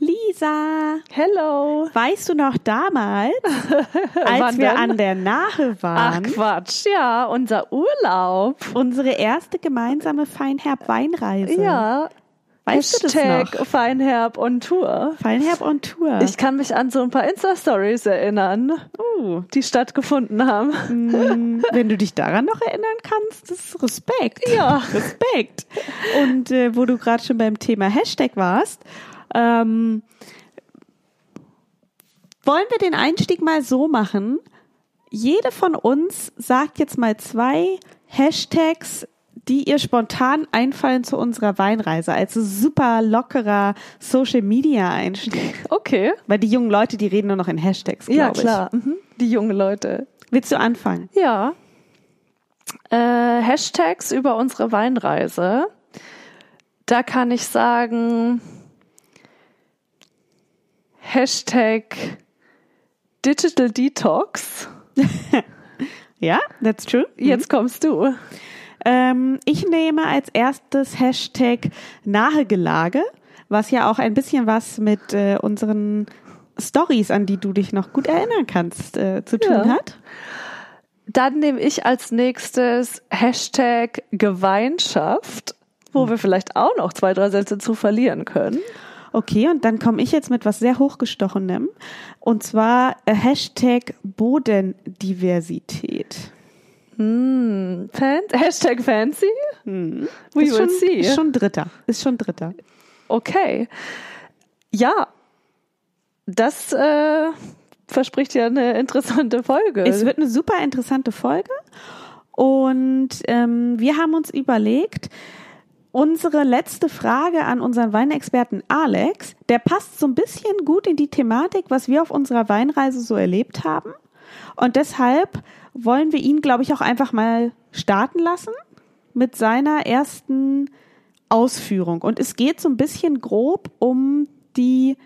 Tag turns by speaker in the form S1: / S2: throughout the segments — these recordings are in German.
S1: Lisa,
S2: Hello.
S1: weißt du noch damals, als wir
S2: denn?
S1: an der Nahe
S2: Ach
S1: waren,
S2: Quatsch, ja, unser Urlaub.
S1: unsere erste gemeinsame Feinherb-Weinreise?
S2: Ja.
S1: Weißt du
S2: Hashtag
S1: noch?
S2: Feinherb on Tour.
S1: Feinherb on Tour.
S2: Ich kann mich an so ein paar Insta-Stories erinnern,
S1: oh.
S2: die stattgefunden haben.
S1: Mm, Wenn du dich daran noch erinnern kannst, das ist Respekt.
S2: Ja.
S1: Respekt. Und äh, wo du gerade schon beim Thema Hashtag warst, ähm, wollen wir den Einstieg mal so machen? Jede von uns sagt jetzt mal zwei Hashtags, die ihr spontan einfallen zu unserer Weinreise. Also super lockerer Social Media Einstieg.
S2: Okay.
S1: Weil die jungen Leute, die reden nur noch in Hashtags, glaube
S2: Ja,
S1: ich.
S2: klar. Mhm. Die jungen Leute.
S1: Willst du anfangen?
S2: Ja. Äh, Hashtags über unsere Weinreise. Da kann ich sagen, Hashtag Digital Detox.
S1: Ja, that's true.
S2: Jetzt kommst du.
S1: Ähm, ich nehme als erstes Hashtag Nahegelage, was ja auch ein bisschen was mit äh, unseren Stories, an die du dich noch gut erinnern kannst, äh, zu tun
S2: Ja.
S1: hat.
S2: Dann nehme ich als nächstes Hashtag Gemeinschaft, wo wir vielleicht auch noch zwei, drei Sätze zu verlieren können.
S1: Okay, und dann komme ich jetzt mit was sehr hochgestochenem. Und zwar äh, Hashtag Bodendiversität.
S2: Fan Hashtag Fancy? We
S1: ist
S2: will
S1: schon,
S2: see.
S1: Ist schon dritter. Ist schon dritter.
S2: Okay. Ja, das äh, verspricht ja eine interessante Folge.
S1: Es wird eine super interessante Folge. Und ähm, wir haben uns überlegt, unsere letzte Frage an unseren Weinexperten Alex, der passt so ein bisschen gut in die Thematik, was wir auf unserer Weinreise so erlebt haben. Und deshalb wollen wir ihn, glaube ich, auch einfach mal starten lassen mit seiner ersten Ausführung. Und es geht so ein bisschen grob um die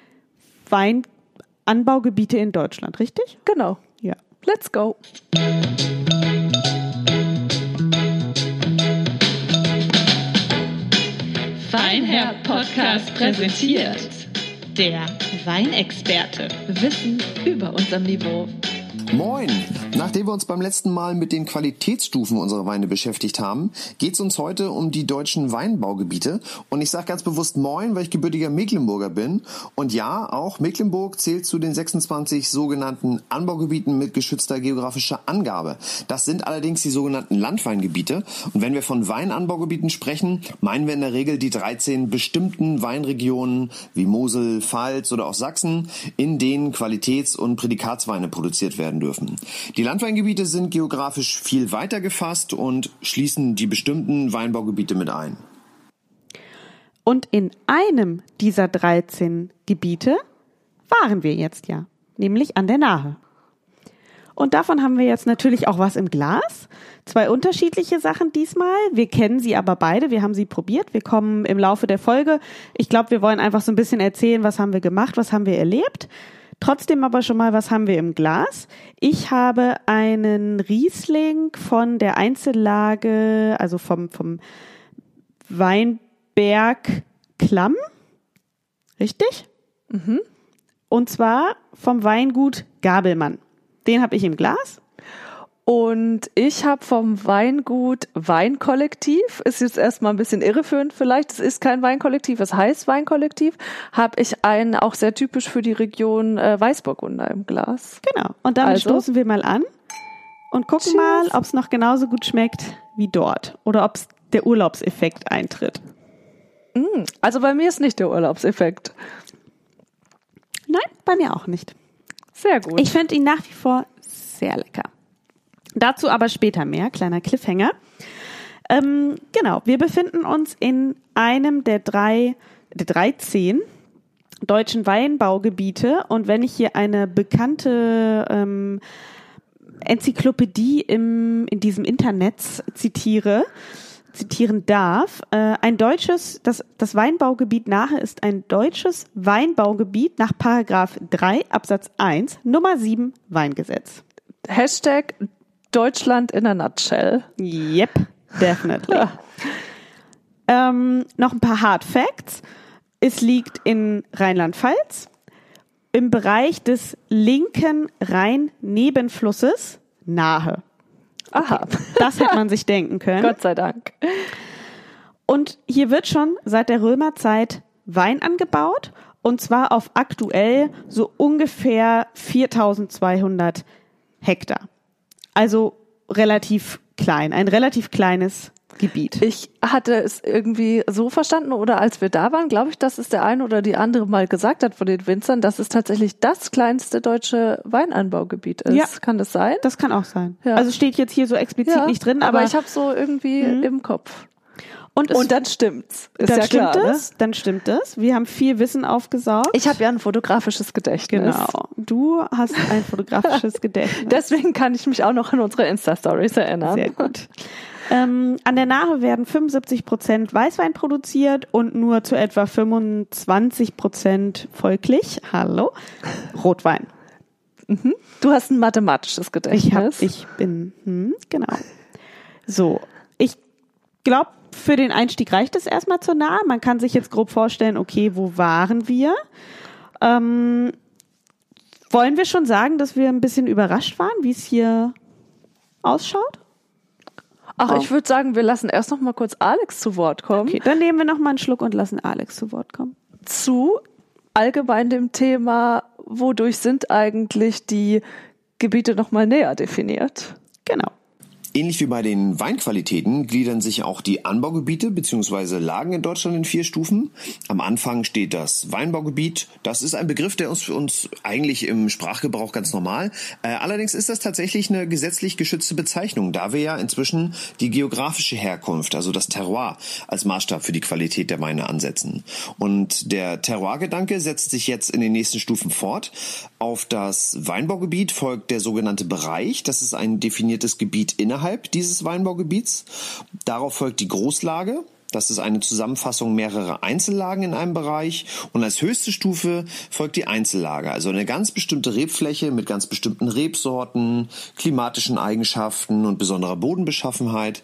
S1: Weinanbaugebiete in Deutschland, richtig?
S2: genau.
S1: Ja.
S2: Let's go.
S3: Feinherb Podcast präsentiert der Weinexperte.
S2: Wissen über unserem Niveau.
S4: Moin! Nachdem wir uns beim letzten Mal mit den Qualitätsstufen unserer Weine beschäftigt haben, geht es uns heute um die deutschen Weinbaugebiete. Und ich sage ganz bewusst Moin, weil ich gebürtiger Mecklenburger bin. Und ja, auch Mecklenburg zählt zu den 26 sogenannten Anbaugebieten mit geschützter geografischer Angabe. Das sind allerdings die sogenannten Landweingebiete. Und wenn wir von Weinanbaugebieten sprechen, meinen wir in der Regel die 13 bestimmten Weinregionen wie Mosel, Pfalz oder auch Sachsen, in denen Qualitäts- und Prädikatsweine produziert werden dürfen. Die Landweingebiete sind geografisch viel weiter gefasst und schließen die bestimmten Weinbaugebiete mit ein.
S1: Und in einem dieser 13 Gebiete waren wir jetzt ja, nämlich an der Nahe. Und davon haben wir jetzt natürlich auch was im Glas. Zwei unterschiedliche Sachen diesmal. Wir kennen sie aber beide. Wir haben sie probiert. Wir kommen im Laufe der Folge. Ich glaube, wir wollen einfach so ein bisschen erzählen, was haben wir gemacht, was haben wir erlebt. Trotzdem aber schon mal, was haben wir im Glas? Ich habe einen Riesling von der Einzellage, also vom, vom Weinberg Klamm. Richtig? Und zwar vom Weingut Gabelmann. Den habe ich im Glas.
S2: Und ich habe vom Weingut Weinkollektiv, ist jetzt erstmal ein bisschen irreführend vielleicht, es ist kein Weinkollektiv, es heißt Weinkollektiv, habe ich einen auch sehr typisch für die Region äh, Weißburgunder im Glas.
S1: Genau. Und damit
S2: Also?
S1: stoßen wir mal an und gucken
S2: Cheers.
S1: mal, ob es noch genauso gut schmeckt wie dort oder ob der Urlaubseffekt eintritt.
S2: Also bei mir ist nicht der Urlaubseffekt.
S1: Nein, bei mir auch nicht.
S2: Sehr gut.
S1: Ich finde ihn nach wie vor sehr lecker. Dazu aber später mehr, kleiner Cliffhanger. Ähm, genau, wir befinden uns in einem der drei, der 13 deutschen Weinbaugebiete und wenn ich hier eine bekannte ähm, Enzyklopädie im, in diesem Internet zitiere, zitieren darf, äh, ein deutsches, das, das Weinbaugebiet Nahe ist ein deutsches Weinbaugebiet nach Paragraph 3 Absatz 1 Nummer 7 Weingesetz.
S2: Hashtag Deutschland in a nutshell.
S1: Yep, definitely. ähm, noch ein paar Hard Facts. Es liegt in Rheinland-Pfalz im Bereich des linken Rhein-Nebenflusses nahe.
S2: Aha,
S1: Das hätte man sich denken können.
S2: Gott sei Dank.
S1: Und hier wird schon seit der Römerzeit Wein angebaut und zwar auf aktuell so ungefähr 4200 Hektar. Also relativ klein, ein relativ kleines Gebiet.
S2: Ich hatte es irgendwie so verstanden oder als wir da waren, glaube ich, dass es der eine oder die andere mal gesagt hat von den Winzern, dass es tatsächlich das kleinste deutsche Weinanbaugebiet ist.
S1: Ja.
S2: Kann das sein?
S1: Das kann auch sein.
S2: Ja.
S1: Also steht jetzt hier so explizit nicht drin, aber,
S2: aber ich habe so irgendwie im Kopf.
S1: Und,
S2: Und dann stimmt's. Ist
S1: dann
S2: ja klar.
S1: stimmt
S2: Ne?
S1: es, dann stimmt es. Wir haben viel Wissen aufgesaugt.
S2: Ich habe ja ein fotografisches Gedächtnis.
S1: genau. Du hast ein fotografisches Gedächtnis.
S2: Deswegen kann ich mich auch noch an unsere Insta-Stories erinnern.
S1: Sehr gut. Ähm, an der Nahe werden 75 Prozent Weißwein produziert und nur zu etwa 25 Prozent folglich, hallo, Rotwein.
S2: Du hast ein mathematisches Gedächtnis.
S1: Ich hab, ich bin, hm, genau. So, glaube, für den Einstieg reicht es erstmal zur Nahe. Man kann sich jetzt grob vorstellen, okay, wo waren wir? Ähm, wollen wir schon sagen, dass wir ein bisschen überrascht waren, wie es hier ausschaut?
S2: Ach, ich würde sagen, wir lassen erst noch mal kurz Alex zu Wort kommen.
S1: Okay, dann nehmen wir noch mal einen Schluck und lassen Alex zu Wort kommen.
S2: Zu allgemein dem Thema, wodurch sind eigentlich die Gebiete noch mal näher definiert?
S1: Genau.
S4: Ähnlich wie bei den Weinqualitäten gliedern sich auch die Anbaugebiete bzw. Lagen in Deutschland in vier Stufen. Am Anfang steht das Weinbaugebiet. Das ist ein Begriff, der uns für uns eigentlich im Sprachgebrauch ganz normal. Äh, allerdings ist das tatsächlich eine gesetzlich geschützte Bezeichnung, da wir ja inzwischen die geografische Herkunft, also das Terroir, als Maßstab für die Qualität der Weine ansetzen. Und der Terroir-Gedanke setzt sich jetzt in den nächsten Stufen fort. Auf das Weinbaugebiet folgt der sogenannte Bereich. Das ist ein definiertes Gebiet innerhalb dieses Weinbaugebiets. Darauf folgt die Großlage. Das ist eine Zusammenfassung mehrerer Einzellagen in einem Bereich. Und als höchste Stufe folgt die Einzellage, also eine ganz bestimmte Rebfläche mit ganz bestimmten Rebsorten, klimatischen Eigenschaften und besonderer Bodenbeschaffenheit.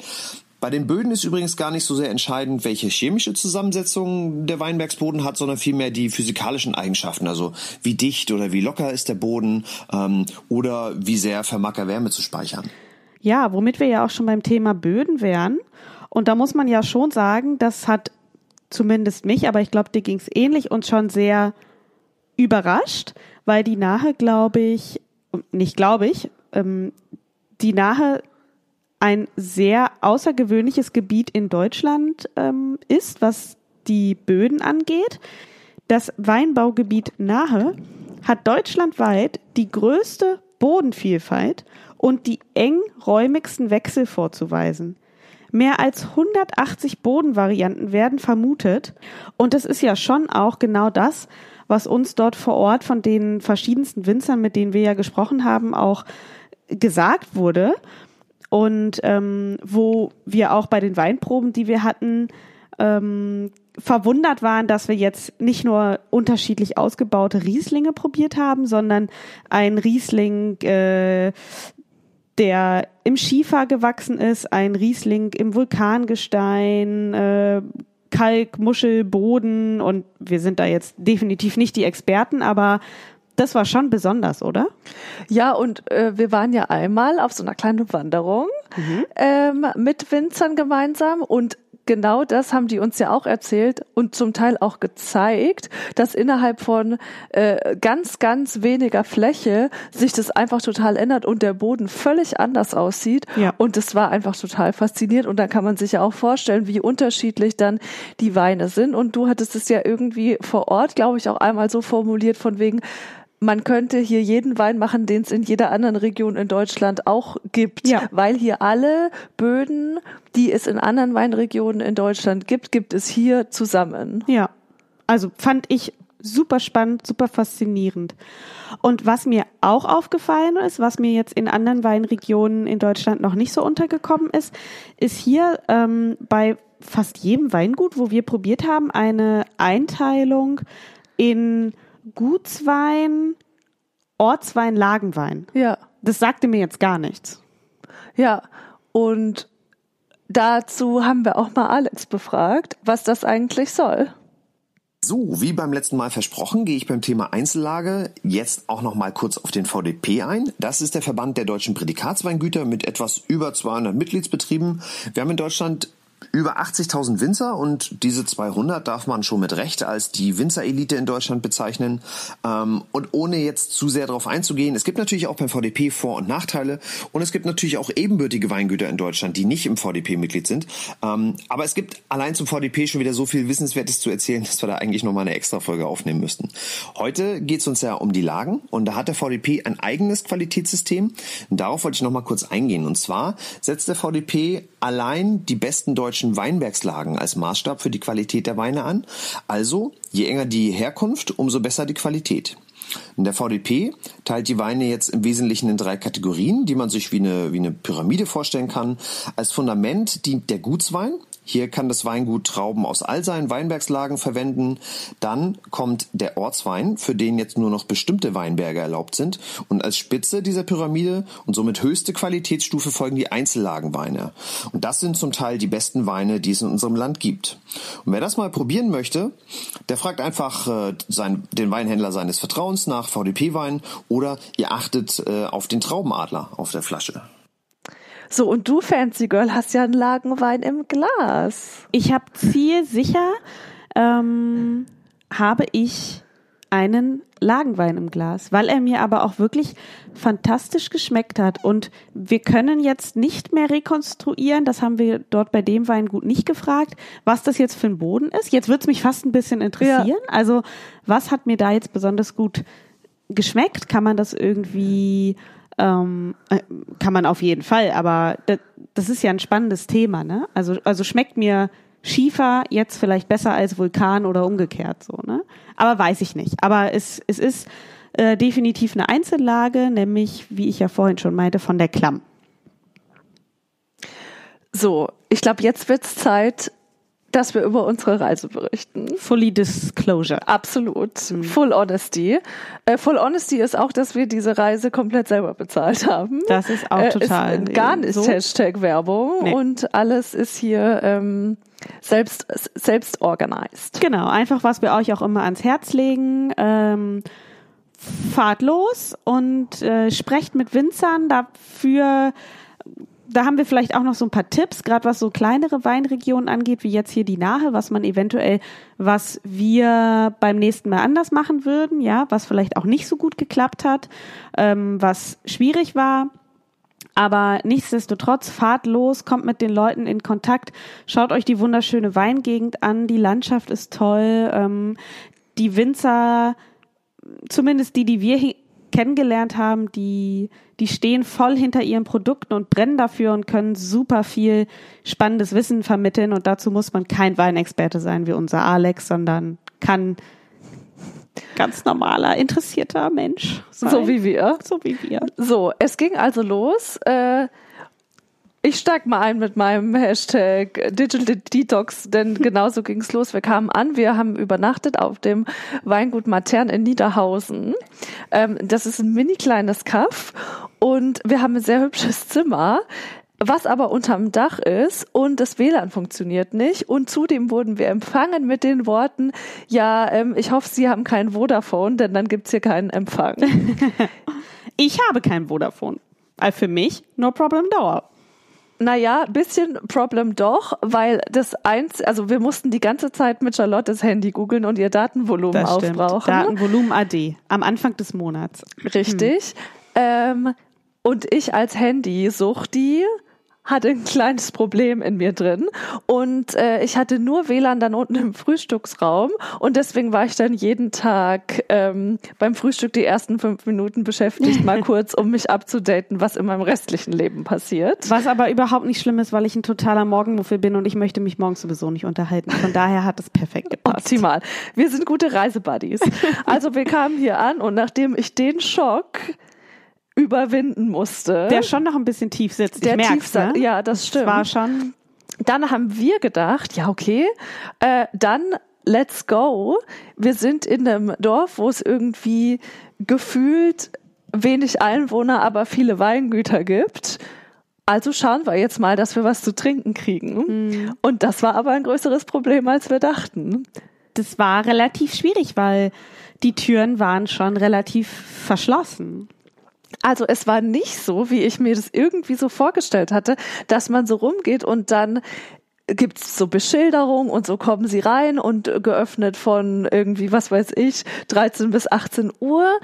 S4: Bei den Böden ist übrigens gar nicht so sehr entscheidend, welche chemische Zusammensetzung der Weinbergsboden hat, sondern vielmehr die physikalischen Eigenschaften, also wie dicht oder wie locker ist der Boden ähm, oder wie sehr vermag er Wärme zu speichern.
S1: Ja, womit wir ja auch schon beim Thema Böden wären. Und da muss man ja schon sagen, das hat zumindest mich, aber ich glaube, dir ging es ähnlich und schon sehr überrascht, weil die Nahe, glaube ich, nicht glaube ich, ähm, die Nahe ein sehr außergewöhnliches Gebiet in Deutschland ähm, ist, was die Böden angeht. Das Weinbaugebiet Nahe hat deutschlandweit die größte Bodenvielfalt und die engräumigsten Wechsel vorzuweisen. Mehr als 180 Bodenvarianten werden vermutet und das ist ja schon auch genau das, was uns dort vor Ort von den verschiedensten Winzern, mit denen wir ja gesprochen haben, auch gesagt wurde und ähm, wo wir auch bei den Weinproben, die wir hatten, ähm, verwundert waren, dass wir jetzt nicht nur unterschiedlich ausgebaute Rieslinge probiert haben, sondern ein Riesling, äh, der im Schiefer gewachsen ist, ein Riesling im Vulkangestein, äh, Kalk, Muschel, Boden und wir sind da jetzt definitiv nicht die Experten, aber das war schon besonders, oder?
S2: Ja, und äh, wir waren ja einmal auf so einer kleinen Wanderung ähm, mit Winzern gemeinsam und genau das haben die uns ja auch erzählt und zum Teil auch gezeigt, dass innerhalb von äh, ganz, ganz weniger Fläche sich das einfach total ändert und der Boden völlig anders aussieht.
S1: Ja.
S2: Und das war einfach total faszinierend. Und dann kann man sich ja auch vorstellen, wie unterschiedlich dann die Weine sind. Und du hattest es ja irgendwie vor Ort, glaube ich, auch einmal so formuliert von wegen, man könnte hier jeden Wein machen, den es in jeder anderen Region in Deutschland auch gibt,
S1: Ja.
S2: weil hier alle Böden, die es in anderen Weinregionen in Deutschland gibt, gibt es hier zusammen.
S1: Ja, also fand ich super spannend, super faszinierend. Und was mir auch aufgefallen ist, was mir jetzt in anderen Weinregionen in Deutschland noch nicht so untergekommen ist, ist hier ähm, bei fast jedem Weingut, wo wir probiert haben, eine Einteilung in Gutswein, Ortswein, Lagenwein.
S2: Ja.
S1: Das sagte mir jetzt gar nichts.
S2: Ja, und dazu haben wir auch mal Alex befragt, was das eigentlich soll.
S4: So, wie beim letzten Mal versprochen, gehe ich beim Thema Einzellage jetzt auch noch mal kurz auf den VDP ein. Das ist der Verband der deutschen Prädikatsweingüter mit etwas über 200 Mitgliedsbetrieben. Wir haben in Deutschland über 80.000 Winzer und diese 200 darf man schon mit Recht als die Winzerelite in Deutschland bezeichnen. Ähm, und ohne jetzt zu sehr darauf einzugehen, es gibt natürlich auch beim VDP Vor- und Nachteile und es gibt natürlich auch ebenbürtige Weingüter in Deutschland, die nicht im VDP Mitglied sind. Ähm, aber es gibt allein zum VDP schon wieder so viel Wissenswertes zu erzählen, dass wir da eigentlich nochmal eine extra Folge aufnehmen müssten. Heute geht es uns ja um die Lagen und da hat der VDP ein eigenes Qualitätssystem. Darauf wollte ich nochmal kurz eingehen. Und zwar setzt der VDP allein die besten deutschen deutschen Weinbergslagen als Maßstab für die Qualität der Weine an. Also, je enger die Herkunft, umso besser die Qualität. Der VDP teilt die Weine jetzt im Wesentlichen in drei Kategorien, die man sich wie eine, wie eine Pyramide vorstellen kann. Als Fundament dient der Gutswein, hier kann das Weingut Trauben aus all seinen Weinbergslagen verwenden. Dann kommt der Ortswein, für den jetzt nur noch bestimmte Weinberge erlaubt sind. Und als Spitze dieser Pyramide und somit höchste Qualitätsstufe folgen die Einzellagenweine. Und das sind zum Teil die besten Weine, die es in unserem Land gibt. Und wer das mal probieren möchte, der fragt einfach äh, sein, den Weinhändler seines Vertrauens nach VDP-Wein oder ihr achtet äh, auf den Traubenadler auf der Flasche.
S2: So, und du, Fancy Girl, hast ja einen Lagenwein im Glas.
S1: Ich habe zielsicher, ähm, habe ich einen Lagenwein im Glas, weil er mir aber auch wirklich fantastisch geschmeckt hat. Und wir können jetzt nicht mehr rekonstruieren, das haben wir dort bei dem Weingut nicht gefragt, was das jetzt für ein Boden ist. Jetzt wird's mich fast ein bisschen interessieren. Ja. Also, was hat mir da jetzt besonders gut geschmeckt? Kann man das irgendwie ähm, äh, kann man auf jeden Fall, aber das, das ist ja ein spannendes Thema, ne? Also, also schmeckt mir Schiefer jetzt vielleicht besser als Vulkan oder umgekehrt so, ne? Aber weiß ich nicht. Aber es, es ist äh, definitiv eine Einzellage, nämlich, wie ich ja vorhin schon meinte, von der Klamm.
S2: So, ich glaube, jetzt wird's Zeit, dass wir über unsere Reise berichten.
S1: Fully Disclosure.
S2: Absolut. Mhm. Full Honesty. Äh, Full Honesty ist auch, dass wir diese Reise komplett selber bezahlt haben.
S1: Das ist auch total.
S2: Äh, ist gar nicht so. Hashtag Werbung nee. und alles ist hier ähm, selbst, selbst organized.
S1: Genau, einfach was wir euch auch immer ans Herz legen. Ähm, fahrt los und äh, sprecht mit Winzern dafür da haben wir vielleicht auch noch so ein paar Tipps, gerade was so kleinere Weinregionen angeht, wie jetzt hier die Nahe, was man eventuell, was wir beim nächsten Mal anders machen würden, ja, was vielleicht auch nicht so gut geklappt hat, ähm, was schwierig war. Aber nichtsdestotrotz, fahrt los, kommt mit den Leuten in Kontakt, schaut euch die wunderschöne Weingegend an, die Landschaft ist toll, ähm, die Winzer, zumindest die, die wir kennengelernt haben, die, die stehen voll hinter ihren Produkten und brennen dafür und können super viel spannendes Wissen vermitteln. Und dazu muss man kein Weinexperte sein wie unser Alex, sondern kann ganz normaler, interessierter Mensch sein.
S2: So wie wir.
S1: So wie wir.
S2: So, es ging also los. Äh ich steig mal ein mit meinem Hashtag Digital Detox, denn genauso ging's los. Wir kamen an, wir haben übernachtet auf dem Weingut Matern in Niederhausen. Ähm, das ist ein mini kleines Kaff und wir haben ein sehr hübsches Zimmer was aber unterm Dach ist und das WLAN funktioniert nicht. Und zudem wurden wir empfangen mit den Worten, ja, ähm, ich hoffe, Sie haben kein Vodafone, denn dann gibt's hier keinen Empfang.
S1: ich habe kein Vodafone. Also für mich, no problem dauer.
S2: Naja, bisschen Problem doch, weil das eins, also wir mussten die ganze Zeit mit Charlottes Handy googeln und ihr Datenvolumen das aufbrauchen.
S1: Datenvolumen AD am Anfang des Monats.
S2: Richtig. Hm. Ähm, und ich als Handy-Suchti hatte ein kleines Problem in mir drin und äh, ich hatte nur WLAN dann unten im Frühstücksraum und deswegen war ich dann jeden Tag ähm, beim Frühstück die ersten fünf Minuten beschäftigt, mal kurz, um mich abzudaten, was in meinem restlichen Leben passiert.
S1: Was aber überhaupt nicht schlimm ist, weil ich ein totaler Morgenmuffel bin und ich möchte mich morgens sowieso nicht unterhalten. Von daher hat es perfekt gepasst.
S2: Optimal. Wir sind gute Reisebuddies. Also wir kamen hier an und nachdem ich den Schock überwinden musste.
S1: Der schon noch ein bisschen tief sitzt. Der ich tief, ne?
S2: Ja, das stimmt.
S1: Das war schon.
S2: Dann haben wir gedacht, ja okay, äh, dann let's go. Wir sind in einem Dorf, wo es irgendwie gefühlt wenig Einwohner, aber viele Weingüter gibt. also schauen wir jetzt mal, dass wir was zu trinken kriegen. Und das war aber ein größeres Problem, als wir dachten.
S1: Das war relativ schwierig, weil die Türen waren schon relativ verschlossen.
S2: Also es war nicht so, wie ich mir das irgendwie so vorgestellt hatte, dass man so rumgeht und dann gibt's so Beschilderung und so kommen sie rein und geöffnet von irgendwie, was weiß ich, 13 bis 18 Uhr,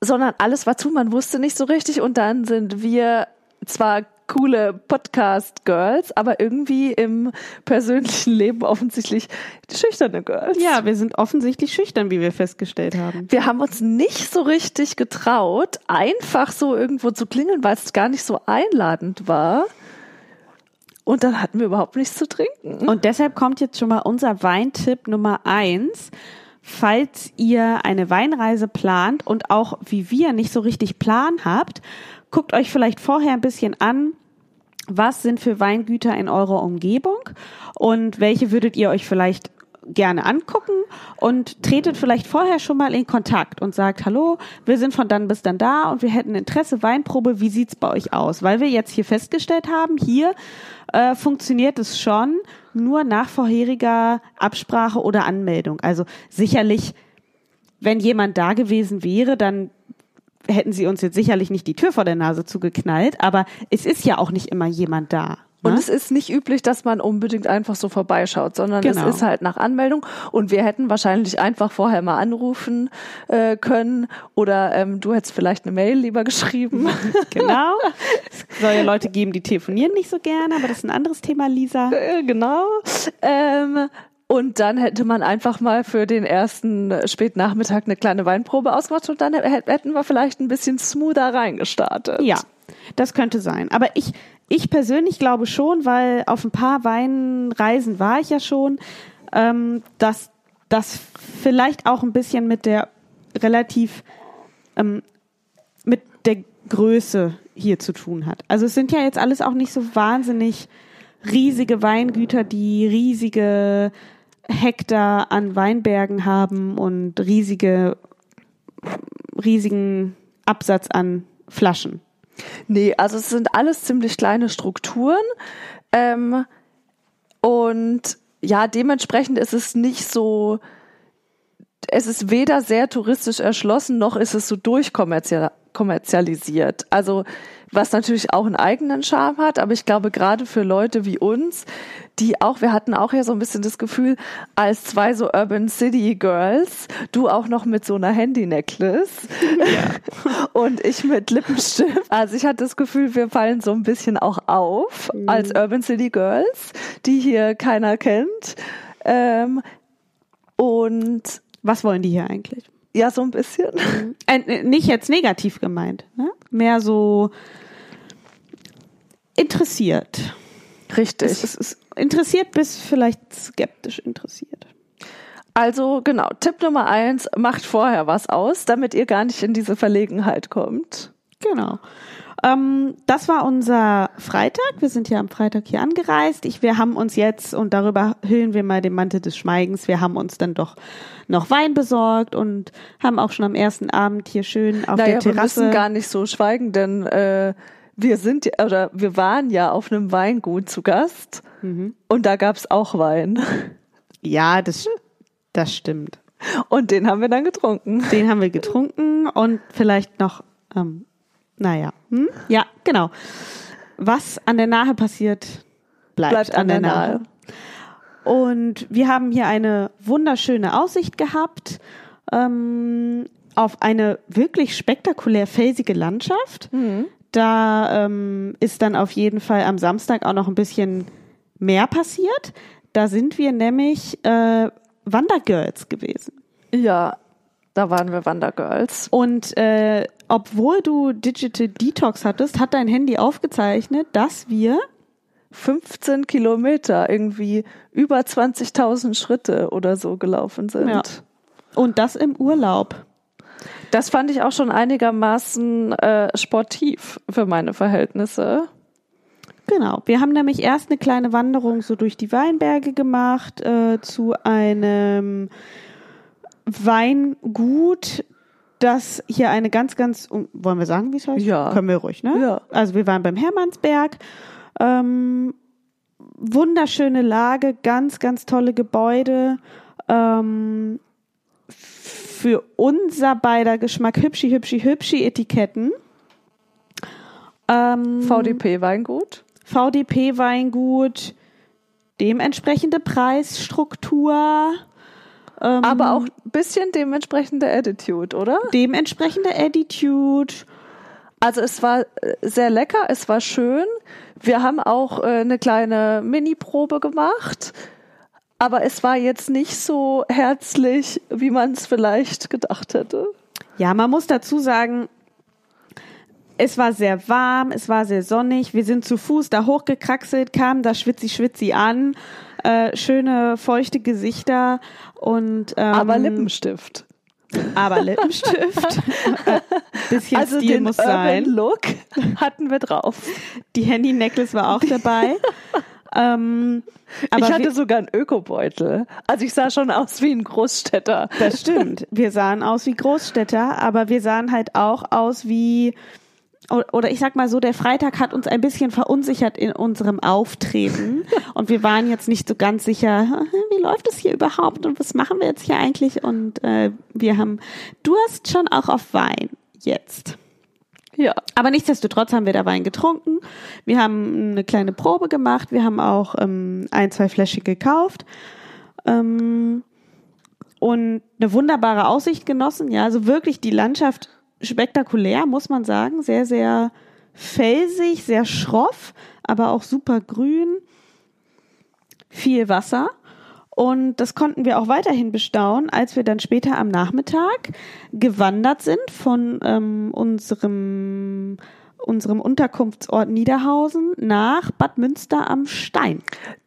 S2: sondern alles war zu, man wusste nicht so richtig und dann sind wir zwar coole Podcast-Girls, aber irgendwie im persönlichen Leben offensichtlich schüchterne Girls.
S1: Ja, wir sind offensichtlich schüchtern, wie wir festgestellt haben.
S2: Wir haben uns nicht so richtig getraut, einfach so irgendwo zu klingeln, weil es gar nicht so einladend war. Und dann hatten wir überhaupt nichts zu trinken.
S1: Und deshalb kommt jetzt schon mal unser Weintipp Nummer eins. Falls ihr eine Weinreise plant und auch wie wir nicht so richtig Plan habt, guckt euch vielleicht vorher ein bisschen an, was sind für Weingüter in eurer Umgebung und welche würdet ihr euch vielleicht gerne angucken und tretet vielleicht vorher schon mal in Kontakt und sagt, hallo, wir sind von dann bis dann da und wir hätten Interesse, Weinprobe, wie sieht's bei euch aus? Weil wir jetzt hier festgestellt haben, hier äh, funktioniert es schon nur nach vorheriger Absprache oder Anmeldung. Also sicherlich, wenn jemand da gewesen wäre, dann hätten sie uns jetzt sicherlich nicht die Tür vor der Nase zugeknallt, aber es ist ja auch nicht immer jemand da.
S2: Und
S1: ne?
S2: es ist nicht üblich, dass man unbedingt einfach so vorbeischaut, sondern
S1: Genau.
S2: es ist halt nach Anmeldung. Und wir hätten wahrscheinlich einfach vorher mal anrufen äh, können oder ähm, du hättest vielleicht eine Mail lieber geschrieben.
S1: Genau. Es soll ja Leute geben, die telefonieren nicht so gerne, aber das ist ein anderes Thema, Lisa.
S2: Äh, genau. Ähm, und dann hätte man einfach mal für den ersten Spätnachmittag eine kleine Weinprobe ausgemacht und dann hä- hätten wir vielleicht ein bisschen smoother reingestartet.
S1: Ja, das könnte sein. Aber ich, ich persönlich glaube schon, weil auf ein paar Weinreisen war ich ja schon, ähm, dass das vielleicht auch ein bisschen mit der relativ ähm, mit der Größe hier zu tun hat. Also es sind ja jetzt alles auch nicht so wahnsinnig riesige Weingüter, die riesige Hektar an Weinbergen haben und riesige, riesigen Absatz an Flaschen.
S2: Nee, also es sind alles ziemlich kleine Strukturen. Ähm, und ja, dementsprechend ist es nicht so, es ist weder sehr touristisch erschlossen, noch ist es so durchkommerzialisiert. Kommerzialisiert. Also was natürlich auch einen eigenen Charme hat, aber ich glaube gerade für Leute wie uns, die auch, wir hatten auch ja so ein bisschen das Gefühl, als zwei so Urban City Girls, du auch noch mit so einer Handy-Necklace und ich mit Lippenstift. Also ich hatte das Gefühl, wir fallen so ein bisschen auch auf als Urban City Girls, die hier keiner kennt. Ähm, und
S1: Was wollen die hier eigentlich?
S2: Ja, so ein bisschen.
S1: Äh, nicht jetzt negativ gemeint, ne? mehr so interessiert.
S2: Richtig.
S1: Es, es ist interessiert bis vielleicht skeptisch interessiert.
S2: Also genau, Tipp Nummer eins, macht vorher was aus, damit ihr gar nicht in diese Verlegenheit kommt.
S1: Genau. Ähm, das war unser Freitag. Wir sind ja am Freitag hier angereist. Ich, wir haben uns jetzt, und darüber hüllen wir mal den Mantel des Schweigens, wir haben uns dann doch noch Wein besorgt und haben auch schon am ersten Abend hier schön auf
S2: naja,
S1: der
S2: wir
S1: Terrasse.
S2: müssen gar nicht so schweigen, denn äh, wir sind oder wir waren ja auf einem Weingut zu Gast
S1: Mhm.
S2: und da gab's auch Wein
S1: ja, das, das stimmt.
S2: und den haben wir dann getrunken.
S1: Den haben wir getrunken und vielleicht noch, ähm, naja, hm? ja, genau. Was an der Nahe passiert, bleibt,
S2: Bleibt
S1: an der Nahe. Und wir haben hier eine wunderschöne Aussicht gehabt ähm, auf eine wirklich spektakulär felsige Landschaft. Da ähm, ist dann auf jeden Fall am Samstag auch noch ein bisschen mehr passiert. Da sind wir nämlich äh, Wandergirls gewesen.
S2: Ja, da waren wir Wandergirls.
S1: Und äh, obwohl du Digital Detox hattest, hat dein Handy aufgezeichnet, dass wir
S2: 15 Kilometer, irgendwie über 20.000 Schritte oder so gelaufen sind.
S1: Ja. und das im Urlaub.
S2: Das fand ich auch schon einigermaßen äh, sportiv für meine Verhältnisse.
S1: Genau. Wir haben nämlich erst eine kleine Wanderung so durch die Weinberge gemacht äh, zu einem Weingut, dass hier eine ganz, ganz, wollen wir sagen, wie es heißt?
S2: Ja.
S1: Können wir ruhig, ne?
S2: Ja.
S1: Also wir waren beim Hermannsberg. Ähm, wunderschöne Lage, ganz, ganz tolle Gebäude. Ähm, für unser beider Geschmack hübschi, hübschi, hübschi Etiketten. Ähm,
S2: VDP Weingut.
S1: VDP Weingut, dementsprechende Preisstruktur, ähm,
S2: Aber auch ein bisschen dementsprechende Attitude, oder?
S1: dementsprechende Attitude.
S2: Also es war äh, sehr lecker, es war schön. Wir haben auch äh, eine kleine Mini-Probe gemacht. Aber es war jetzt nicht so herzlich, wie man es vielleicht gedacht hätte.
S1: Ja, man muss dazu sagen, es war sehr warm, es war sehr sonnig. Wir sind zu Fuß da hochgekraxelt, kamen da schwitzi schwitzi an, äh, schöne feuchte Gesichter und ähm,
S2: Aber Lippenstift.
S1: aber Lippenstift. Bisschen
S2: Also
S1: Stil
S2: den
S1: muss
S2: Urban
S1: sein.
S2: Look hatten wir drauf.
S1: Die Handy Necklace war auch dabei. ähm,
S2: ich hatte sogar einen Ökobeutel. Also ich sah schon aus wie ein Großstädter.
S1: das stimmt. Wir sahen aus wie Großstädter, aber wir sahen halt auch aus wie oder ich sag mal so, der Freitag hat uns ein bisschen verunsichert in unserem Auftreten und wir waren jetzt nicht so ganz sicher, wie läuft es hier überhaupt und was machen wir jetzt hier eigentlich und äh, wir haben Durst schon auch auf Wein jetzt.
S2: Ja.
S1: Aber nichtsdestotrotz haben wir da Wein getrunken. Wir haben eine kleine Probe gemacht. Wir haben auch ähm, ein, zwei Fläschchen gekauft. Ähm, und eine wunderbare Aussicht genossen. Ja, also wirklich die Landschaft spektakulär, muss man sagen. Sehr, sehr felsig, sehr schroff, aber auch super grün. Viel Wasser. Und das konnten wir auch weiterhin bestaunen, als wir dann später am Nachmittag gewandert sind von ähm, unserem, unserem Unterkunftsort Niederhausen nach Bad Münster am Stein.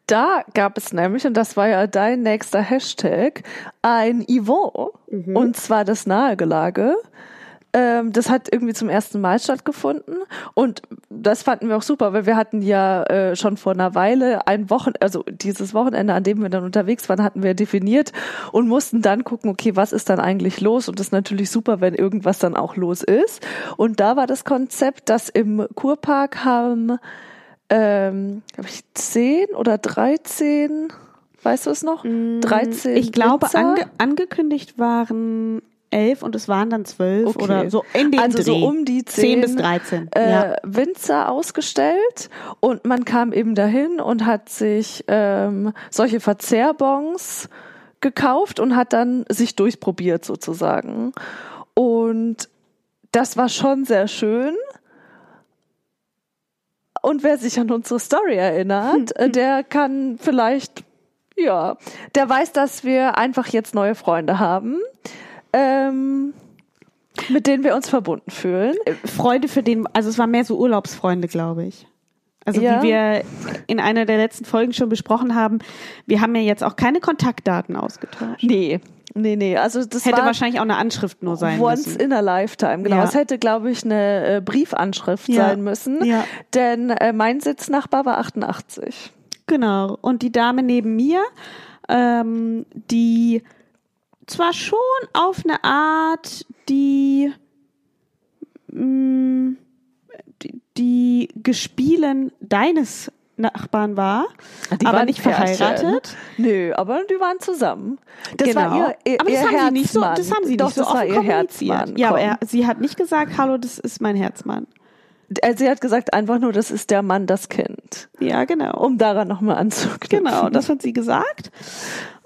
S2: Da gab es nämlich, und das war ja dein nächster Hashtag, ein Yvon. Und zwar das Nahegelage. Ähm, das hat irgendwie zum ersten Mal stattgefunden. Und das fanden wir auch super, weil wir hatten ja äh, schon vor einer Weile ein Wochen, also dieses Wochenende, an dem wir dann unterwegs waren, hatten wir definiert und mussten dann gucken, okay, was ist dann eigentlich los? Und das ist natürlich super, wenn irgendwas dann auch los ist. Und da war das Konzept, dass im Kurpark haben ähm, hab ich zehn oder 13, weißt du es noch? 13
S1: Ich glaube, ange angekündigt waren elf und es waren dann zwölf
S2: Okay.
S1: oder so in dem
S2: also
S1: Dreh.
S2: so um die 10,
S1: Zehn bis 13.
S2: Äh,
S1: ja.
S2: Winzer ausgestellt und man kam eben dahin und hat sich ähm, solche Verzehrbons gekauft und hat dann sich durchprobiert sozusagen. Und das war schon sehr schön. Und wer sich an unsere Story erinnert, der kann vielleicht, ja, der weiß, dass wir einfach jetzt neue Freunde haben, ähm, mit denen wir uns verbunden fühlen.
S1: Freude für den, also es war mehr so Urlaubsfreunde, glaube ich. Also
S2: Ja.
S1: wie wir in einer der letzten Folgen schon besprochen haben, wir haben ja jetzt auch keine Kontaktdaten ausgetauscht.
S2: Nee, nee, nee. Also das
S1: Hätte wahrscheinlich auch eine Anschrift nur sein
S2: once
S1: müssen.
S2: in a lifetime. Genau.
S1: Ja.
S2: Es hätte, glaube ich, eine äh, Briefanschrift
S1: Ja.
S2: sein müssen.
S1: Ja.
S2: Denn äh, mein Sitznachbar war 88.
S1: Genau. Und die Dame neben mir, ähm, die zwar schon auf eine Art die, mh, die, die Gespielen deines Nachbarn war,
S2: Die
S1: aber
S2: waren
S1: nicht
S2: Pärchen.
S1: verheiratet.
S2: Nö, aber die waren zusammen. Das
S1: genau.
S2: war ihr, ihr,
S1: aber das
S2: ihr
S1: haben sie nicht so, das haben sie
S2: Doch,
S1: nicht so offen
S2: ihr
S1: kommuniziert. Ja, aber er, sie hat nicht gesagt, hallo, das ist mein Herzmann.
S2: Äh, Sie hat gesagt einfach nur, das ist der Mann, das Kind.
S1: Ja, genau.
S2: Um daran nochmal anzuknüpfen.
S1: Genau, das hat sie gesagt.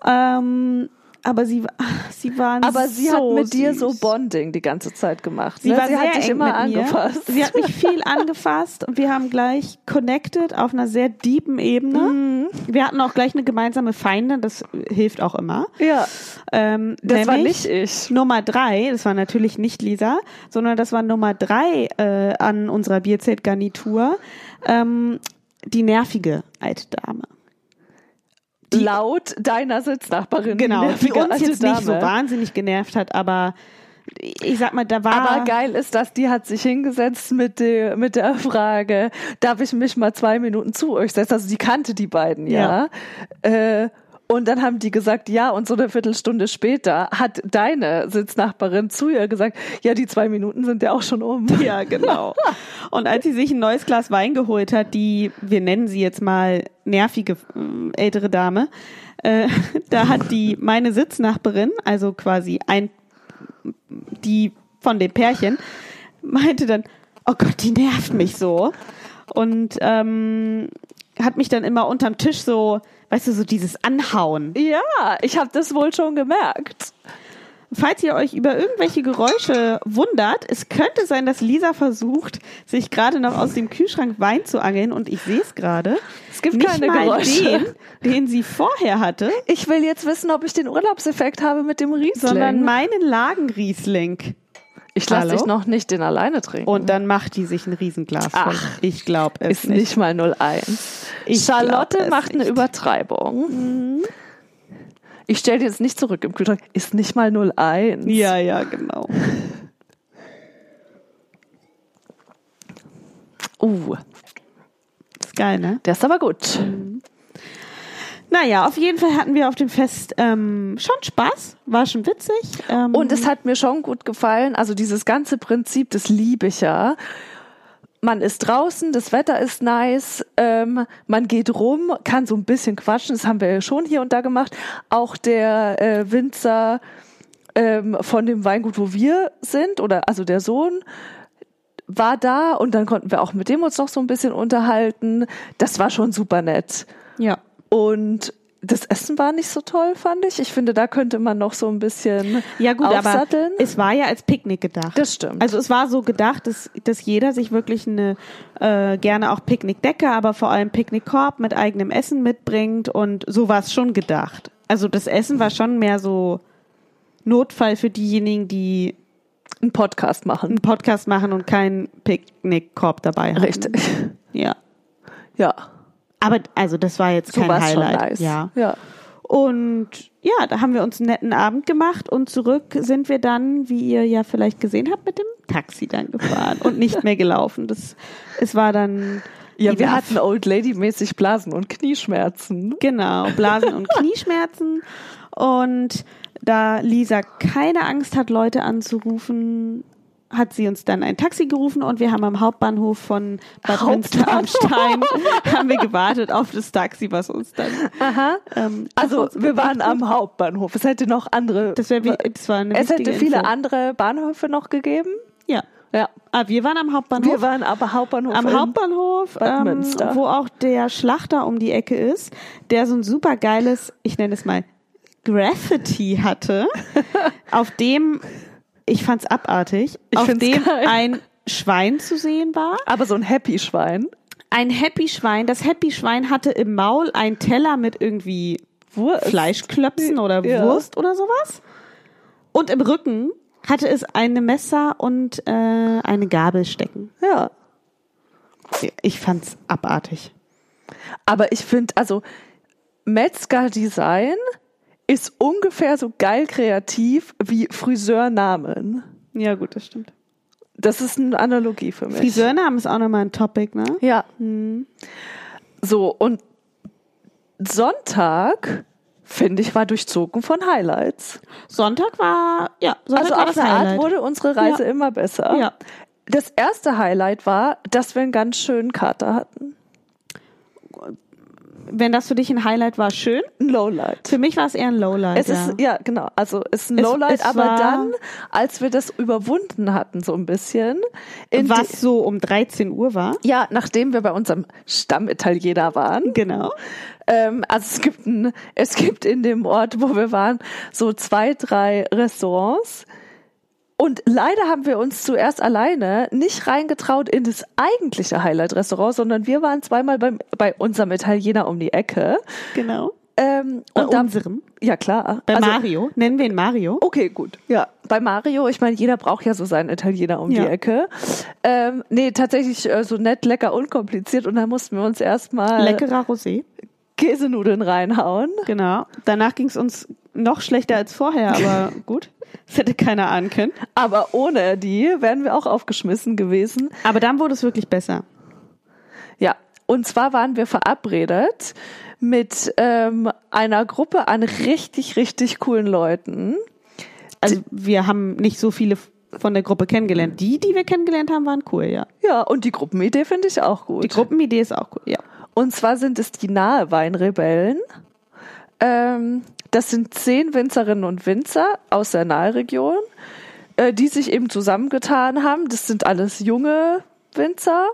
S1: Ähm, aber sie, sie waren
S2: Aber sie
S1: so
S2: hat mit dir
S1: süß.
S2: so Bonding die ganze Zeit gemacht.
S1: Sie,
S2: ne?
S1: war
S2: sie
S1: sehr
S2: hat dich
S1: eng
S2: immer
S1: mit mir.
S2: angefasst.
S1: Sie hat mich viel angefasst und wir haben gleich connected auf einer sehr deepen Ebene.
S2: Mhm.
S1: Wir hatten auch gleich eine gemeinsame Feindin, das hilft auch immer.
S2: ja,
S1: Ähm,
S2: das war nicht ich.
S1: Nummer drei, das war natürlich nicht Lisa, sondern das war Nummer drei äh, an unserer Bierzeltgarnitur, ähm, die nervige alte Dame.
S2: Laut deiner Sitznachbarin.
S1: Genau,
S2: die
S1: die uns jetzt nicht so
S2: Dame.
S1: wahnsinnig genervt hat, aber ich sag mal, da war.
S2: Aber geil ist, dass die hat sich hingesetzt mit der, mit der Frage, darf ich mich mal zwei Minuten zu euch setzen? Also die kannte die beiden, ja. Äh, Und dann haben die gesagt, ja, und so eine Viertelstunde später hat deine Sitznachbarin zu ihr gesagt, ja, die zwei Minuten sind ja auch schon um.
S1: Ja, genau. Und als sie sich ein neues Glas Wein geholt hat, die, wir nennen sie jetzt mal nervige äh, ältere Dame, äh, da hat die meine Sitznachbarin, also quasi ein, die von dem Pärchen, meinte dann, oh Gott, die nervt mich so. Und ähm, hat mich dann immer unterm Tisch so, weißt du, so dieses Anhauen.
S2: Ja, ich habe das wohl schon gemerkt.
S1: Falls ihr euch über irgendwelche Geräusche wundert, es könnte sein, dass Lisa versucht, sich gerade noch aus dem Kühlschrank Wein zu angeln und ich sehe es gerade.
S2: Es gibt
S1: Nicht
S2: keine
S1: mal
S2: Geräusche.
S1: den, den sie vorher hatte,
S2: Ich will jetzt wissen, ob ich den Urlaubseffekt habe mit dem Riesling.
S1: sondern meinen Lagenriesling.
S2: Ich lasse dich noch nicht den alleine trinken.
S1: Und dann macht die sich ein Riesenglas.
S2: Ach,
S1: ich glaube es
S2: ist nicht mal 01.
S1: Ich
S2: Charlotte macht eine
S1: nicht.
S2: Übertreibung. Ich stelle die jetzt nicht zurück im Kühlschrank. Ist nicht mal 01.
S1: Ja, ja, genau.
S2: Uh,
S1: Ist geil, ne?
S2: der ist aber gut.
S1: Naja, auf jeden Fall hatten wir auf dem Fest ähm, schon Spaß, war schon witzig. Ähm,
S2: Und es hat mir schon gut gefallen. Also dieses ganze Prinzip, das liebe ich ja. Man ist draußen, das Wetter ist nice, ähm, man geht rum, kann so ein bisschen quatschen, das haben wir ja schon hier und da gemacht. Auch der äh, Winzer ähm, von dem Weingut, wo wir sind, oder also der Sohn, war da und dann konnten wir auch mit dem uns noch so ein bisschen unterhalten. Das war schon super nett.
S1: ja.
S2: Und das Essen war nicht so toll, fand ich. Ich finde, da könnte man noch so ein bisschen
S1: Ja gut, aber
S2: aufsatteln.
S1: es war ja als Picknick gedacht.
S2: Das stimmt.
S1: Also es war so gedacht, dass, dass jeder sich wirklich eine äh, gerne auch Picknickdecke, aber vor allem Picknickkorb mit eigenem Essen mitbringt und so war es schon gedacht. Also das Essen war schon mehr so Notfall für diejenigen, die
S2: einen Podcast machen.
S1: einen Podcast machen und keinen Picknickkorb dabei haben.
S2: Richtig.
S1: Ja.
S2: Ja.
S1: Aber also das war jetzt
S2: So
S1: kein Highlight.
S2: nice.
S1: Ja.
S2: ja.
S1: Und ja, da haben wir uns einen netten Abend gemacht und zurück sind wir dann, wie ihr ja vielleicht gesehen habt, mit dem Taxi dann gefahren und nicht mehr gelaufen. Das, es war dann
S2: Ja, wir hatten Old Lady mäßig Blasen und Knieschmerzen.
S1: genau Blasen und Knieschmerzen und da Lisa keine Angst hat, Leute anzurufen, hat sie uns dann ein Taxi gerufen und wir haben am Hauptbahnhof von Bad Münster am Stein haben wir gewartet auf das Taxi, was uns dann
S2: Aha.
S1: ähm,
S2: Also wir waren am Hauptbahnhof. Es hätte noch andere.
S1: Das wäre wie, das war eine
S2: es hätte viele
S1: Info.
S2: andere Bahnhöfe noch gegeben.
S1: Ja.
S2: Ja.
S1: Ah, wir waren am Hauptbahnhof.
S2: Wir waren aber Hauptbahnhof.
S1: am Hauptbahnhof,
S2: Bad
S1: ähm, wo auch der Schlachter um die Ecke ist, der so ein super geiles, ich nenne es mal Graffiti hatte, auf dem, ich fand's abartig,
S2: Ich
S1: auf dem
S2: geil.
S1: ein Schwein zu sehen war.
S2: Aber so ein Happy Schwein.
S1: Ein Happy Schwein. Das Happy Schwein hatte im Maul einen Teller mit irgendwie
S2: Wurst.
S1: Fleischklöpsen oder
S2: Ja.
S1: Wurst oder sowas. Und im Rücken hatte es eine Messer und äh, eine Gabel stecken.
S2: Ja.
S1: Ich fand's abartig.
S2: Aber ich finde, also Metzger Design ist ungefähr so geil kreativ wie Friseurnamen.
S1: Ja, gut, das stimmt.
S2: Das ist eine Analogie für mich.
S1: Friseurnamen ist auch nochmal ein Topic, ne?
S2: Ja. So, und Sonntag, finde ich, war durchzogen von Highlights.
S1: Sonntag war, ja, Sonntag
S2: Also
S1: war
S2: auf eine Art wurde unsere Reise
S1: Ja.
S2: immer besser.
S1: Ja.
S2: Das erste Highlight war, dass wir einen ganz schönen Kater hatten.
S1: Wenn das für dich ein Highlight war, schön.
S2: Ein Lowlight.
S1: Für mich war es eher ein Lowlight.
S2: Es
S1: ja.
S2: ist, ja, genau. Also es ist ein
S1: Es-
S2: Lowlight,
S1: es
S2: aber
S1: war-
S2: dann, als wir das überwunden hatten, so ein bisschen.
S1: was
S2: die-
S1: so um 13 Uhr war.
S2: ja, nachdem wir bei unserem Stammitaliener waren.
S1: Genau.
S2: Ähm, also es gibt ein, es gibt in dem Ort, wo wir waren, so zwei, drei Restaurants. Und leider haben wir uns zuerst alleine nicht reingetraut in das eigentliche Highlight-Restaurant, sondern wir waren zweimal beim, bei unserem Italiener um die Ecke.
S1: Genau.
S2: Ähm,
S1: Bei
S2: und da-
S1: unserem.
S2: Ja, klar.
S1: Bei
S2: Also-
S1: Mario. Nennen wir ihn Mario.
S2: Okay, gut. Ja, bei Mario, ich meine, jeder braucht ja so seinen Italiener um
S1: Ja.
S2: die Ecke. Ähm, nee, tatsächlich äh, so nett, lecker, unkompliziert. Und da mussten wir uns erstmal
S1: Leckerer Rosé.
S2: Käsenudeln reinhauen.
S1: Genau. Danach ging es uns noch schlechter als vorher, aber gut. Das hätte keiner ahnen können.
S2: Aber ohne die wären wir auch aufgeschmissen gewesen.
S1: Aber dann wurde es wirklich besser.
S2: Ja, und zwar waren wir verabredet mit ähm, einer Gruppe an richtig, richtig coolen Leuten.
S1: Also wir haben nicht so viele von der Gruppe kennengelernt. Die, die wir kennengelernt haben, waren cool, ja.
S2: Ja, und die Gruppenidee finde ich auch gut.
S1: Die Gruppenidee ist auch cool, ja.
S2: Und zwar sind es die Nahe Weinrebellen. Ähm, das sind zehn Winzerinnen und Winzer aus der Naheregion, äh, die sich eben zusammengetan haben. Das sind alles junge Winzer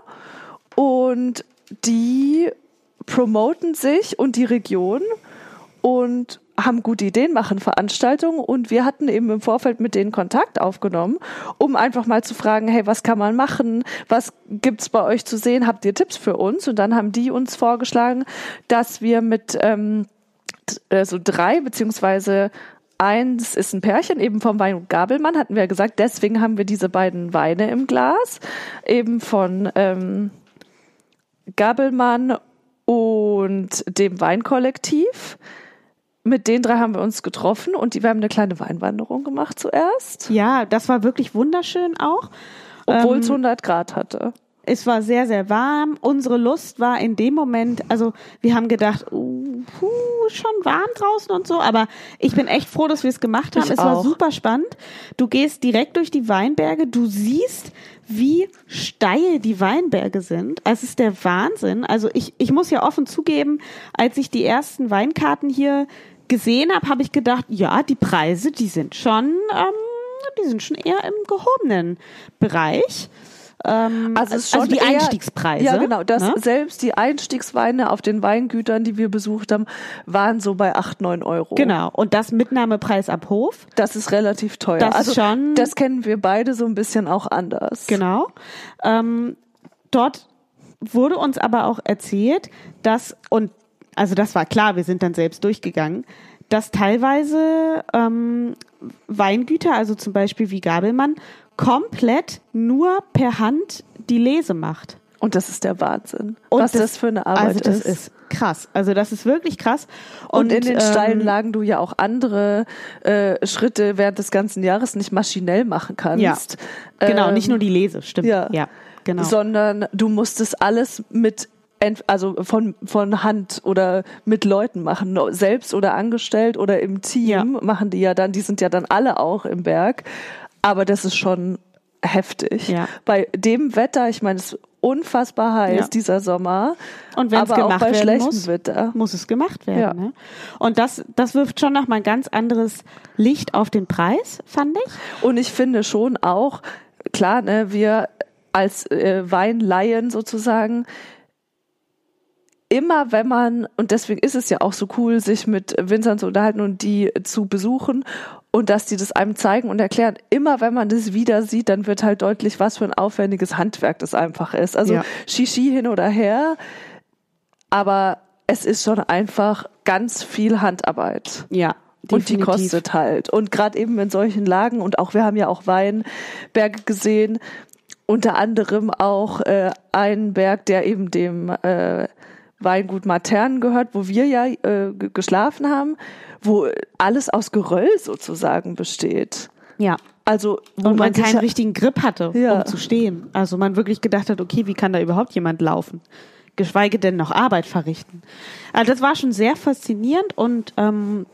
S2: und die promoten sich und die Region und haben gute Ideen, machen Veranstaltungen und wir hatten eben im Vorfeld mit denen Kontakt aufgenommen, um einfach mal zu fragen, hey, was kann man machen? Was gibt's bei euch zu sehen? Habt ihr Tipps für uns? Und dann haben die uns vorgeschlagen, dass wir mit ähm, also drei beziehungsweise eins ist ein Pärchen, eben vom Wein und Gabelmann, hatten wir gesagt. Deswegen haben wir diese beiden Weine im Glas, eben von ähm, Gabelmann und dem Weinkollektiv. Mit den drei haben wir uns getroffen und die, wir haben eine kleine Weinwanderung gemacht zuerst.
S1: Ja, das war wirklich wunderschön auch.
S2: Obwohl
S1: Ähm,
S2: es 100 Grad hatte.
S1: Es war sehr, sehr warm. Unsere Lust war in dem Moment, also wir haben gedacht, uh, puh, schon warm draußen und so, aber ich bin echt froh, dass wir es gemacht haben.
S2: Ich
S1: es war
S2: auch.
S1: super spannend. Du gehst direkt durch die Weinberge, du siehst, wie steil die Weinberge sind. Es ist der Wahnsinn. Also ich, ich muss ja offen zugeben, als ich die ersten Weinkarten hier gesehen habe, habe ich gedacht, ja, die Preise, die sind schon, ähm, die sind schon eher im gehobenen Bereich. Ähm,
S2: Also, es ist schon
S1: die
S2: eher-
S1: Einstiegspreise.
S2: Ja, genau. Das,
S1: ne?
S2: Selbst die Einstiegsweine auf den Weingütern, die wir besucht haben, waren so bei 8, 9 Euro.
S1: Genau. Und das Mitnahmepreis ab Hof.
S2: Das ist relativ teuer.
S1: Das ist
S2: also
S1: schon-
S2: das kennen wir beide so ein bisschen auch anders.
S1: Genau. Ähm, dort wurde uns aber auch erzählt, dass, und also das war klar, wir sind dann selbst durchgegangen, dass teilweise ähm, Weingüter, also zum Beispiel wie Gabelmann, komplett nur per Hand die Lese macht.
S2: Und das ist der Wahnsinn.
S1: Und
S2: was das, für eine Arbeit
S1: also das
S2: ist.
S1: ist. krass. Also das ist wirklich krass.
S2: Und, in den
S1: ähm,
S2: steilen Lagen du ja auch andere äh, Schritte während des ganzen Jahres nicht maschinell machen kannst.
S1: Ja, genau,
S2: Ähm,
S1: nicht nur die Lese, stimmt.
S2: ja.
S1: ja genau.
S2: sondern du musst es alles mit also von von Hand oder mit Leuten machen, selbst oder angestellt oder im Team
S1: Ja.
S2: machen die ja dann, die sind ja dann alle auch im Berg, aber das ist schon heftig.
S1: Ja.
S2: Bei dem Wetter, ich meine, es ist unfassbar heiß
S1: Ja.
S2: dieser Sommer,
S1: Und wenn es
S2: aber auch
S1: gemacht
S2: bei
S1: werden
S2: schlechtem
S1: muss,
S2: Wetter.
S1: muss es gemacht werden.
S2: Ja.
S1: Ne? Und das, das wirft schon nochmal ein ganz anderes Licht auf den Preis, fand ich.
S2: Und ich finde schon auch, klar, ne, wir als äh, Weinlaien sozusagen, immer wenn man, und deswegen ist es ja auch so cool, sich mit Winzern zu unterhalten und die zu besuchen und dass die das einem zeigen und erklären, immer wenn man das wieder sieht, dann wird halt deutlich, was für ein aufwendiges Handwerk das einfach ist. Also
S1: Ja.
S2: Shishi hin oder her, aber es ist schon einfach ganz viel Handarbeit.
S1: Ja.
S2: Und die
S1: definitiv.
S2: kostet halt. Und gerade eben in solchen Lagen, und auch wir haben ja auch Weinberge gesehen, unter anderem auch äh, einen Berg, der eben dem äh, Weingut Matern gehört, wo wir ja äh, ge- geschlafen haben, wo alles aus Geröll sozusagen besteht.
S1: Ja.
S2: Also wo
S1: Und man
S2: sich
S1: keinen richtigen Grip hatte,
S2: Ja.
S1: um zu stehen. Also man wirklich gedacht hat, okay, wie kann da überhaupt jemand laufen? Geschweige denn noch Arbeit verrichten. Also das war schon sehr faszinierend und ähm,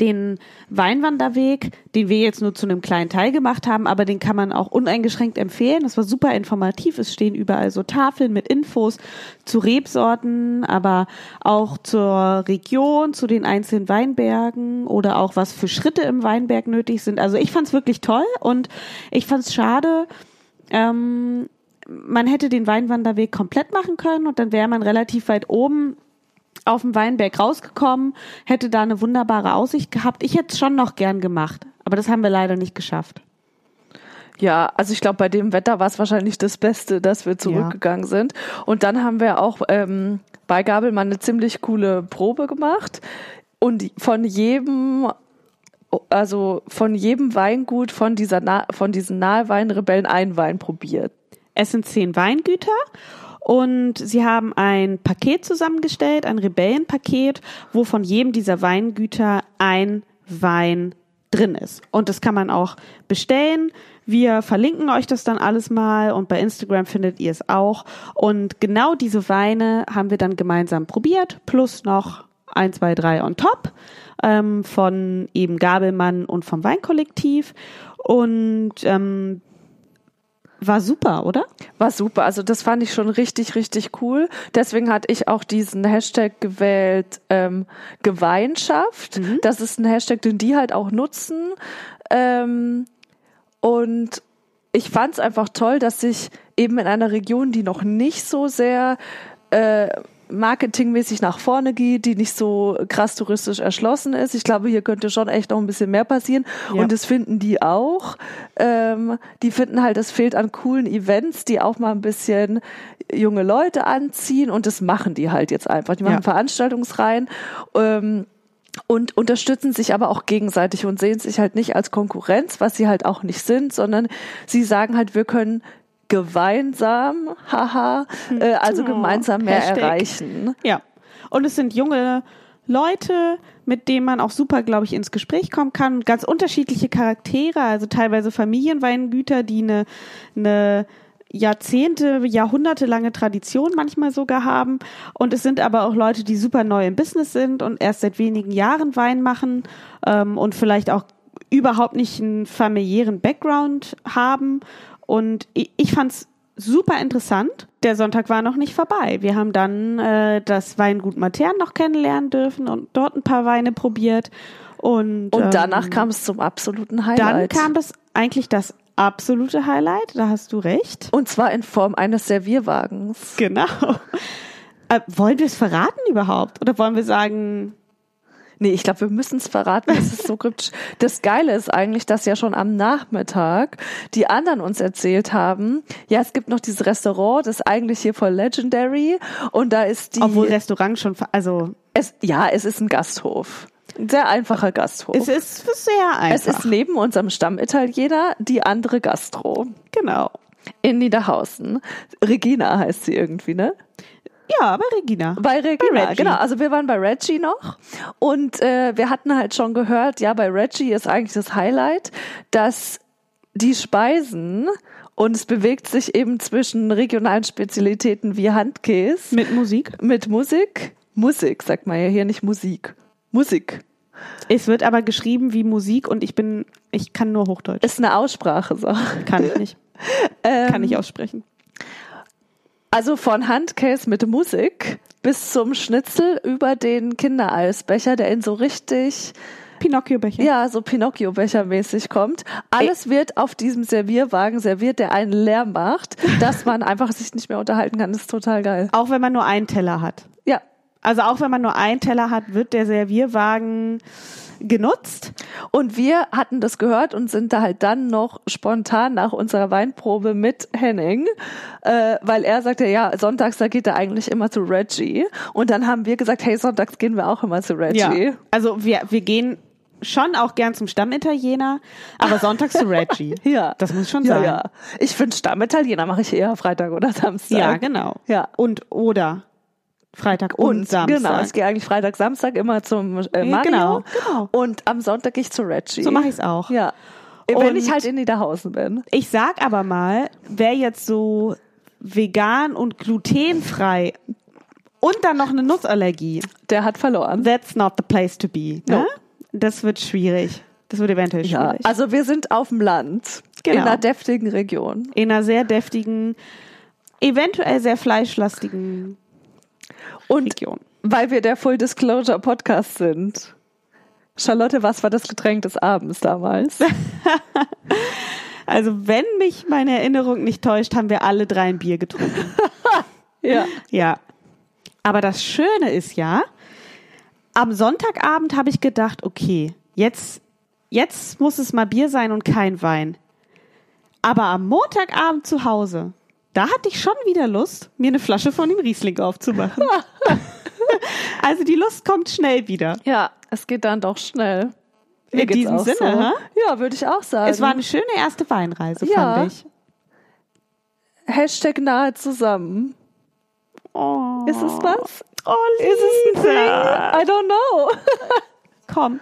S1: den Weinwanderweg, den wir jetzt nur zu einem kleinen Teil gemacht haben, aber den kann man auch uneingeschränkt empfehlen. Das war super informativ. Es stehen überall so Tafeln mit Infos zu Rebsorten, aber auch zur Region, zu den einzelnen Weinbergen oder auch was für Schritte im Weinberg nötig sind. Also ich fand es wirklich toll und ich fand es schade, ähm, man hätte den Weinwanderweg komplett machen können und dann wäre man relativ weit oben auf dem Weinberg rausgekommen, hätte da eine wunderbare Aussicht gehabt. Ich hätte es schon noch gern gemacht, aber das haben wir leider nicht geschafft.
S2: Ja, also ich glaube, bei dem Wetter war es wahrscheinlich das Beste, dass wir zurückgegangen sind. Und dann haben wir auch ähm, bei Gabelmann eine ziemlich coole Probe gemacht. Und von jedem, also von jedem Weingut von dieser Na von diesen Naheweinrebellen einen Wein probiert.
S1: Es sind zehn Weingüter und sie haben ein Paket zusammengestellt, ein Rebellenpaket, wo von jedem dieser Weingüter ein Wein drin ist. Und das kann man auch bestellen. Wir verlinken euch das dann alles mal und bei Instagram findet ihr es auch. Und genau diese Weine haben wir dann gemeinsam probiert, plus noch ein, zwei, drei on top ähm, von eben Gabelmann und vom Weinkollektiv. Und ähm, war super, oder?
S2: War super. Also das fand ich schon richtig, richtig cool. Deswegen hatte ich auch diesen Hashtag gewählt, ähm, Gemeinschaft.
S1: Mhm.
S2: Das ist ein Hashtag, den die halt auch nutzen. Ähm, und ich fand es einfach toll, dass sich eben in einer Region, die noch nicht so sehr äh, marketingmäßig nach vorne geht, die nicht so krass touristisch erschlossen ist. Ich glaube, hier könnte schon echt noch ein bisschen mehr passieren.
S1: Ja.
S2: Und das finden die auch. Ähm, die finden halt, es fehlt an coolen Events, die auch mal ein bisschen junge Leute anziehen. Und das machen die halt jetzt einfach. Die machen
S1: Ja.
S2: Veranstaltungsreihen. Ähm, und unterstützen sich aber auch gegenseitig und sehen sich halt nicht als Konkurrenz, was sie halt auch nicht sind, sondern sie sagen halt, wir können gemeinsam, haha, äh, also
S1: Oh,
S2: gemeinsam mehr
S1: Hashtag.
S2: erreichen.
S1: Ja. Und es sind junge Leute, mit denen man auch super, glaube ich, ins Gespräch kommen kann. Ganz unterschiedliche Charaktere, also teilweise Familienweingüter, die eine, eine Jahrzehnte, Jahrhunderte lange Tradition manchmal sogar haben. Und es sind aber auch Leute, die super neu im Business sind und erst seit wenigen Jahren Wein machen ähm, und vielleicht auch überhaupt nicht einen familiären Background haben. Und ich, ich fand's super interessant. Der Sonntag war noch nicht vorbei. Wir haben dann äh, das Weingut Matern noch kennenlernen dürfen und dort ein paar Weine probiert. Und,
S2: Und danach
S1: ähm,
S2: kam es zum absoluten
S1: dann
S2: Highlight.
S1: kam das eigentlich das absolute Highlight. Da hast du recht.
S2: und zwar in Form eines Servierwagens.
S1: Genau. Äh, wollen wir es verraten überhaupt? Oder wollen wir sagen,
S2: Nee, ich glaube, wir müssen es verraten. Das ist so kryptisch. Das Geile ist eigentlich, dass ja schon am Nachmittag die anderen uns erzählt haben, ja, es gibt noch dieses Restaurant, das ist eigentlich hier voll legendary. Und da ist die.
S1: obwohl Restaurant schon, also
S2: es, ja, es ist ein Gasthof. Ein sehr einfacher Gasthof.
S1: es ist sehr einfach.
S2: Es ist neben unserem Stammitaliener die andere Gastro
S1: genau.
S2: in Niederhausen. Regina heißt sie irgendwie, ne?
S1: Ja, aber Regina.
S2: Bei Regina,
S1: Reggie.
S2: genau. Also wir waren bei Reggie noch und äh, wir hatten halt schon gehört, ja, bei Reggie ist eigentlich das Highlight, dass die Speisen und es bewegt sich eben zwischen regionalen Spezialitäten wie Handkäse
S1: Mit Musik.
S2: mit Musik. Musik, sagt man ja hier nicht Musik. Musik.
S1: Es wird aber geschrieben wie Musik und ich bin, ich kann nur Hochdeutsch.
S2: Ist eine Aussprache so.
S1: Kann ich nicht.
S2: Ähm,
S1: Kann ich aussprechen.
S2: Also von Handkäse mit Musik bis zum Schnitzel über den Kindereisbecher, der in so richtig
S1: Pinocchio-Becher.
S2: Ja, so Pinocchio-Becher-mäßig kommt. Alles wird auf diesem Servierwagen serviert, der einen Lärm macht, dass man einfach sich nicht mehr unterhalten kann. Das ist total geil.
S1: Auch wenn man nur einen Teller hat.
S2: Ja.
S1: Also auch wenn man nur einen Teller hat, wird der Servierwagen genutzt.
S2: Und wir hatten das gehört und sind da halt dann noch spontan nach unserer Weinprobe mit Henning, äh, weil er sagte, ja, sonntags, da geht er eigentlich immer zu Reggie. Und dann haben wir gesagt, hey, sonntags gehen wir auch immer zu Reggie.
S1: Also wir, wir gehen schon auch gern zum Stammitaliener, aber sonntags zu Reggie.
S2: Ja.
S1: Das muss schon
S2: ja,
S1: sein.
S2: Ja, Ich finde Stammitaliener mache ich eher Freitag oder Samstag.
S1: Ja, genau.
S2: Ja.
S1: Und oder Freitag und,
S2: Und
S1: Samstag.
S2: genau, ich gehe eigentlich Freitag, Samstag immer zum äh,
S1: Ja,
S2: Mario
S1: genau, genau.
S2: und am Sonntag gehe ich zu Reggie.
S1: So mache ich es auch.
S2: Ja. Wenn
S1: Und-
S2: ich halt in Niederhausen bin.
S1: Ich sag aber mal, wer jetzt so vegan und glutenfrei und dann noch eine Nutzallergie,
S2: Der hat verloren.
S1: that's not the place to be. Ne?
S2: No.
S1: Das wird schwierig. Das wird eventuell
S2: Ja,
S1: schwierig.
S2: also wir sind auf dem Land.
S1: Genau.
S2: In einer deftigen Region.
S1: In einer sehr deftigen, eventuell sehr fleischlastigen
S2: Und
S1: Region.
S2: weil wir der Full Disclosure Podcast sind. Charlotte, was war das Getränk des Abends damals?
S1: Also wenn mich meine Erinnerung nicht täuscht, haben wir alle drei ein Bier getrunken.
S2: ja.
S1: Ja. Aber das Schöne ist ja, am Sonntagabend habe ich gedacht, okay, jetzt, jetzt muss es mal Bier sein und kein Wein. Aber am Montagabend zu Hause, da hatte ich schon wieder Lust, mir eine Flasche von dem Riesling aufzumachen. also die Lust kommt schnell wieder.
S2: Ja, es geht dann doch schnell. Mir
S1: In diesem Sinne,
S2: so.
S1: ha?
S2: Ja, würde ich auch sagen.
S1: Es war eine schöne erste Weinreise,
S2: Ja.
S1: fand ich.
S2: Hashtag nahe zusammen.
S1: Oh.
S2: Ist es was?
S1: Oh,
S2: Ist es ein?
S1: Lisa.
S2: I don't know.
S1: Komm,